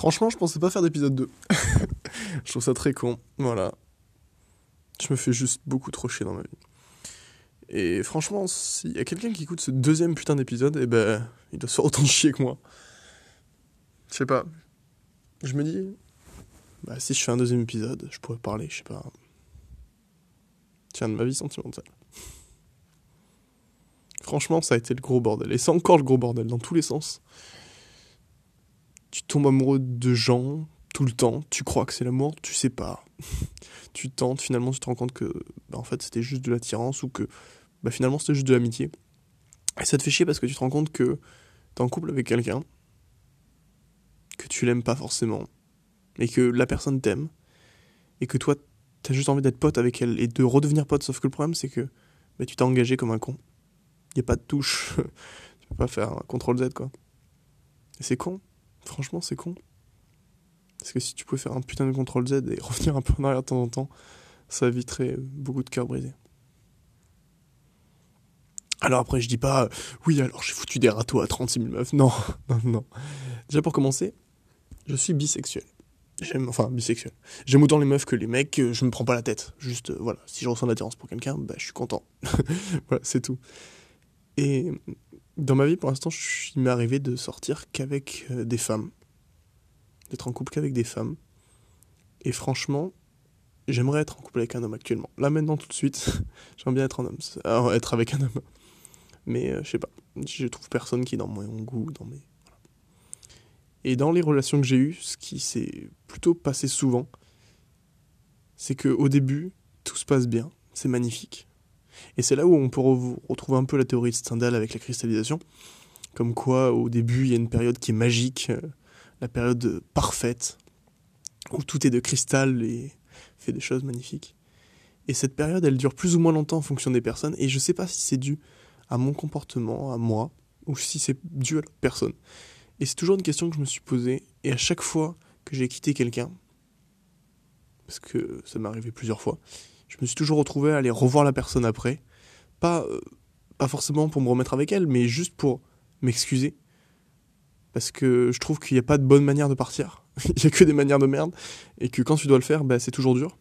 Franchement, je pensais pas faire d'épisode 2. je trouve ça très con. Voilà. Je me fais juste beaucoup trop chier dans ma vie. Et franchement, s'il y a quelqu'un qui écoute ce deuxième putain d'épisode, eh ben, il doit se faire autant chier que moi. Je sais pas. Je me dis, bah, si je fais un deuxième épisode, je pourrais parler, je sais pas. Tiens, de ma vie sentimentale. Franchement, ça a été le gros bordel. Et c'est encore le gros bordel, dans tous les sens. Tu tombes amoureux de gens tout le temps, tu crois que c'est l'amour, tu sais pas. tu tentes, finalement tu te rends compte que bah, en fait c'était juste de l'attirance ou que bah, finalement c'était juste de l'amitié. Et ça te fait chier parce que tu te rends compte que t'es en couple avec quelqu'un, que tu l'aimes pas forcément, et que la personne t'aime, et que toi t'as juste envie d'être pote avec elle et de redevenir pote, sauf que le problème c'est que bah, tu t'es engagé comme un con. Y a pas de touche, tu peux pas faire un CTRL Z quoi. Et c'est con, franchement c'est con. Parce que si tu pouvais faire un putain de CTRL Z et revenir un peu en arrière de temps en temps, ça éviterait beaucoup de cœurs brisés. Alors après, je dis pas, oui, alors j'ai foutu des râteaux à 36 000 meufs. Non, non, non. Déjà pour commencer, je suis bisexuel. J'aime, enfin, bisexuel. J'aime autant les meufs que les mecs, je me prends pas la tête. Juste, voilà, si je ressens l'attirance pour quelqu'un, bah, je suis content. voilà, c'est tout. Et dans ma vie, pour l'instant, il m'est arrivé de sortir qu'avec euh, des femmes. D'être en couple qu'avec des femmes. Et franchement, j'aimerais être en couple avec un homme actuellement. Là, maintenant, tout de suite, j'aimerais bien être un homme. Être avec un homme. Mais euh, je sais pas. Je trouve personne qui est dans mon goût, dans mes. Et dans les relations que j'ai eues, ce qui s'est plutôt passé souvent, c'est que au début, tout se passe bien, c'est magnifique. Et c'est là où on peut retrouver un peu la théorie de Stendhal avec la cristallisation, comme quoi au début il y a une période qui est magique, euh, la période parfaite, où tout est de cristal et fait des choses magnifiques. Et cette période, elle dure plus ou moins longtemps en fonction des personnes, et je sais pas si c'est dû à mon comportement, à moi, ou si c'est dû à l'autre personne. Et c'est toujours une question que je me suis posée, et à chaque fois que j'ai quitté quelqu'un, parce que ça m'est arrivé plusieurs fois, je me suis toujours retrouvé à aller revoir la personne après, pas, euh, pas forcément pour me remettre avec elle, mais juste pour m'excuser. Parce que je trouve qu'il n'y a pas de bonne manière de partir. Il n'y a que des manières de merde. Et que quand tu dois le faire, bah, c'est toujours dur.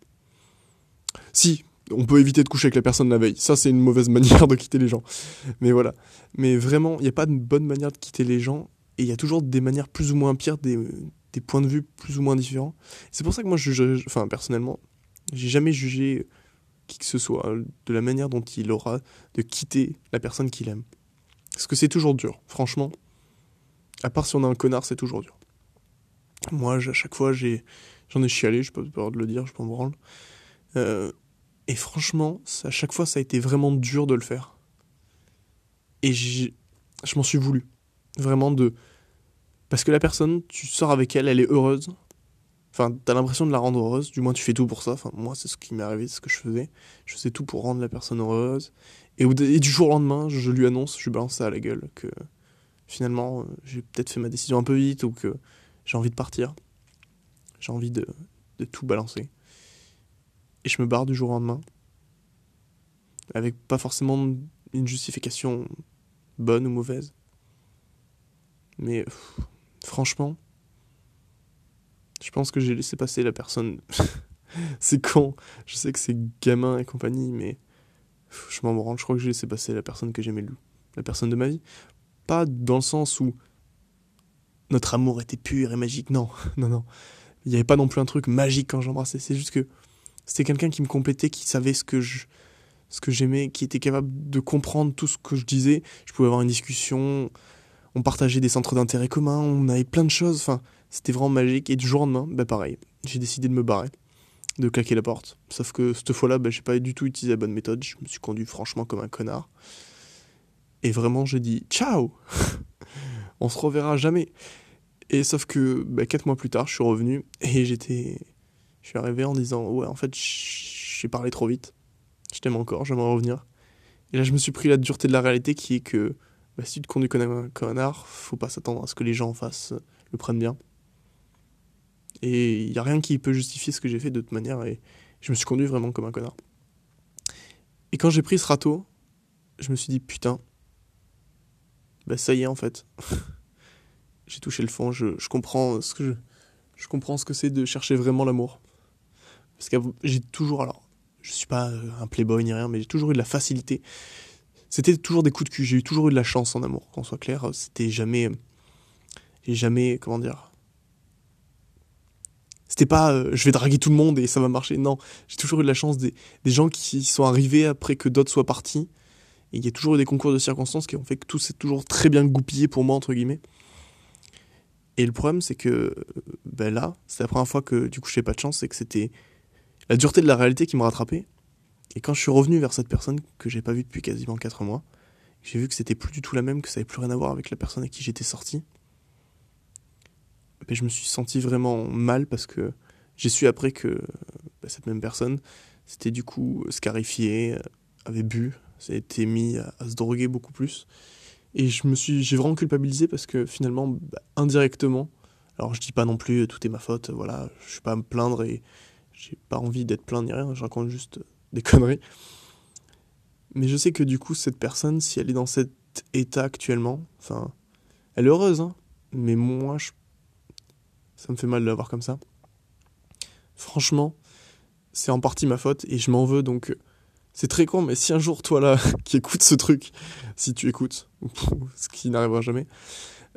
Si, on peut éviter de coucher avec la personne la veille. Ça, c'est une mauvaise manière de quitter les gens. Mais voilà. Mais vraiment, il n'y a pas de bonne manière de quitter les gens. Et il y a toujours des manières plus ou moins pires, des, des points de vue plus ou moins différents. C'est pour ça que moi, je, je enfin, personnellement, j'ai jamais jugé qui que ce soit de la manière dont il aura de quitter la personne qu'il aime. Parce que c'est toujours dur, franchement. À part si on a un connard, c'est toujours dur. Moi, à chaque fois, j'ai, j'en ai chialé, je peux pas de le dire, je peux me branle. Euh, et franchement, à chaque fois, ça a été vraiment dur de le faire. Et je m'en suis voulu. Vraiment de. Parce que la personne, tu sors avec elle, elle est heureuse. Enfin, t'as l'impression de la rendre heureuse, du moins tu fais tout pour ça. Enfin, moi, c'est ce qui m'est arrivé, c'est ce que je faisais. Je faisais tout pour rendre la personne heureuse. Et, du jour au lendemain, je, lui annonce, je lui balance ça à la gueule, que finalement, euh, j'ai peut-être fait ma décision un peu vite ou que j'ai envie de partir. J'ai envie de, de tout balancer et je me barre du jour au lendemain. Avec pas forcément une justification bonne ou mauvaise. Mais franchement, je pense que j'ai laissé passer la personne. c'est con, je sais que c'est gamin et compagnie, mais je m'en rends, je crois que j'ai laissé passer la personne que j'aimais, la personne de ma vie. Pas dans le sens où notre amour était pur et magique, non, non, non. Il n'y avait pas non plus un truc magique quand j'embrassais, c'est juste que c'était quelqu'un qui me complétait, qui savait ce que je ce que j'aimais, qui était capable de comprendre tout ce que je disais. Je pouvais avoir une discussion, on partageait des centres d'intérêt communs, on avait plein de choses. Enfin, c'était vraiment magique. Et du jour au lendemain, bah pareil, j'ai décidé de me barrer, de claquer la porte. Sauf que cette fois-là, bah, j'ai pas du tout utilisé la bonne méthode. Je me suis conduit franchement comme un connard. Et vraiment, j'ai dit ciao. on se reverra jamais. Et sauf que bah, quatre mois plus tard, je suis revenu et j'étais je suis arrivé en disant ouais en fait j'ai parlé trop vite je t'aime encore j'aimerais revenir et là je me suis pris la dureté de la réalité qui est que bah, si tu te conduis comme un connard faut pas s'attendre à ce que les gens en face euh, le prennent bien et il y a rien qui peut justifier ce que j'ai fait de toute manière et je me suis conduit vraiment comme un connard et quand j'ai pris ce râteau je me suis dit putain bah ça y est en fait j'ai touché le fond je, je comprends ce que je Je comprends ce que c'est de chercher vraiment l'amour. Parce que j'ai toujours, alors, je suis pas euh, un playboy ni rien, mais j'ai toujours eu de la facilité. C'était toujours des coups de cul. J'ai eu toujours eu de la chance en amour, qu'on soit clair. C'était pas, euh, je vais draguer tout le monde et ça va marcher. Non, j'ai toujours eu de la chance des, des gens qui sont arrivés après que d'autres soient partis. Et il y a toujours eu des concours de circonstances qui ont fait que tout s'est toujours très bien goupillé pour moi, entre guillemets. Et le problème, c'est que ben là, c'est la première fois que du coup, je n'ai pas de chance, c'est que c'était la dureté de la réalité qui me rattrapait. Et quand je suis revenu vers cette personne que j'ai pas vue depuis quasiment 4 mois, j'ai vu que c'était plus du tout la même, que ça n'avait plus rien à voir avec la personne avec qui j'étais sorti. Ben, je me suis senti vraiment mal parce que j'ai su après que ben, cette même personne s'était du coup scarifiée, avait bu, s'était mis à, se droguer beaucoup plus. Et je me suis, j'ai vraiment culpabilisé parce que finalement, bah, indirectement, alors je dis pas non plus tout est ma faute, voilà, je suis pas à me plaindre et j'ai pas envie d'être plaint ni rien, je raconte juste des conneries. Mais je sais que du coup, cette personne, si elle est dans cet état actuellement, enfin, elle est heureuse, hein, mais moi, je, ça me fait mal de la voir comme ça. Franchement, c'est en partie ma faute et je m'en veux donc c'est très con, mais si un jour, toi là, qui écoutes ce truc, si tu écoutes, ce qui n'arrivera jamais,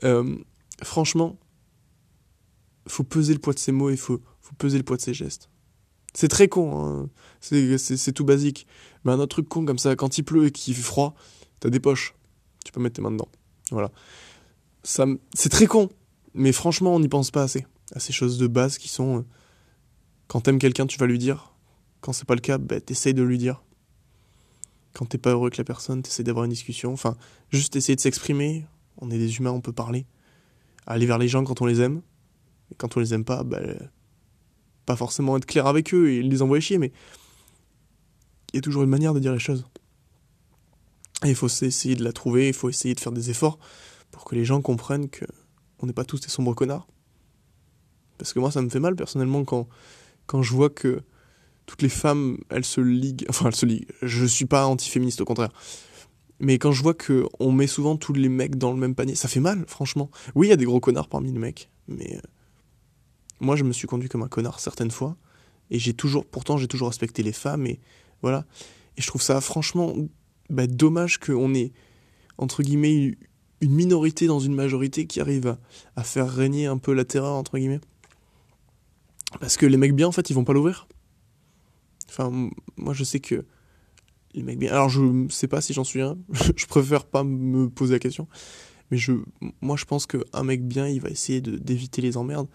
euh, franchement, faut peser le poids de ses mots et faut, faut peser le poids de ses gestes. C'est très con, hein. c'est tout basique. Mais un autre truc con comme ça, quand il pleut et qu'il fait froid, t'as des poches. Tu peux mettre tes mains dedans. Voilà. C'est très con, mais franchement, on n'y pense pas assez. À ces choses de base qui sont. Euh, quand t'aimes quelqu'un, tu vas lui dire. Quand c'est pas le cas, bah, t'essayes de lui dire quand t'es pas heureux avec la personne, t'essaies d'avoir une discussion. Enfin, juste essayer de s'exprimer. On est des humains, on peut parler. Aller vers les gens quand on les aime. Et quand on les aime pas, bah, pas forcément être clair avec eux et les envoyer chier, mais il y a toujours une manière de dire les choses. Et il faut essayer de la trouver, il faut essayer de faire des efforts pour que les gens comprennent que on n'est pas tous des sombres connards. Parce que moi, ça me fait mal personnellement quand, quand je vois que toutes les femmes, elles se liguent. Enfin, elles se liguent. Je suis pas anti-féministe, au contraire. Mais quand je vois que on met souvent tous les mecs dans le même panier, ça fait mal, franchement. Oui, il y a des gros connards parmi les mecs, mais euh, moi, je me suis conduit comme un connard certaines fois, et j'ai toujours, pourtant, j'ai toujours respecté les femmes, et voilà. Et je trouve ça franchement bah, dommage qu'on ait entre guillemets une minorité dans une majorité qui arrive à, faire régner un peu la terreur entre guillemets. Parce que les mecs bien, en fait, ils vont pas l'ouvrir. Enfin, moi, je sais que les mecs bien. Alors, je sais pas si j'en suis un. je préfère pas me poser la question. Mais je, moi, je pense qu'un mec bien, il va essayer d'éviter les emmerdes.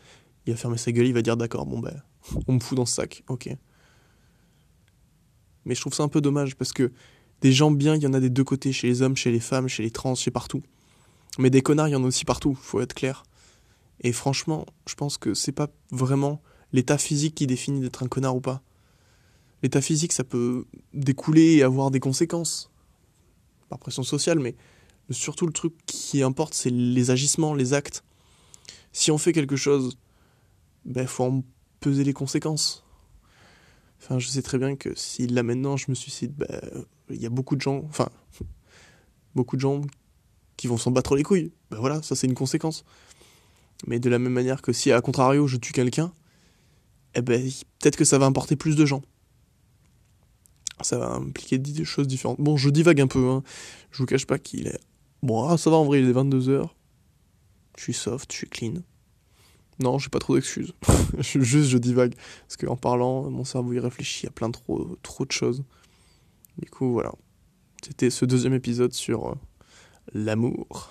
Il va fermer sa gueule, il va dire d'accord, bon, ben, on me fout dans ce sac, ok. Mais je trouve ça un peu dommage parce que des gens bien, il y en a des deux côtés, chez les hommes, chez les femmes, chez les trans, chez partout. Mais des connards, il y en a aussi partout, faut être clair. Et franchement, je pense que c'est pas vraiment l'état physique qui définit d'être un connard ou pas l'état physique, ça peut découler et avoir des conséquences. Par pression sociale, mais surtout le truc qui importe, c'est les agissements, les actes. Si on fait quelque chose, ben faut en peser les conséquences. Enfin, je sais très bien que si là maintenant je me suicide, ben, il y a beaucoup de gens, enfin, beaucoup de gens qui vont s'en battre les couilles. Ben voilà, ça c'est une conséquence. Mais de la même manière que si à contrario je tue quelqu'un, eh ben peut-être que ça va importer plus de gens ça va impliquer des choses différentes. Bon, je divague un peu, hein. je vous cache pas qu'il est... Bon, ah, ça va en vrai, il est 22h. Je suis soft, je suis clean. Non, j'ai pas trop d'excuses. Juste, je divague. Parce qu'en parlant, mon cerveau y réfléchit à plein trop, trop de choses. Du coup, voilà. C'était ce deuxième épisode sur euh, l'amour.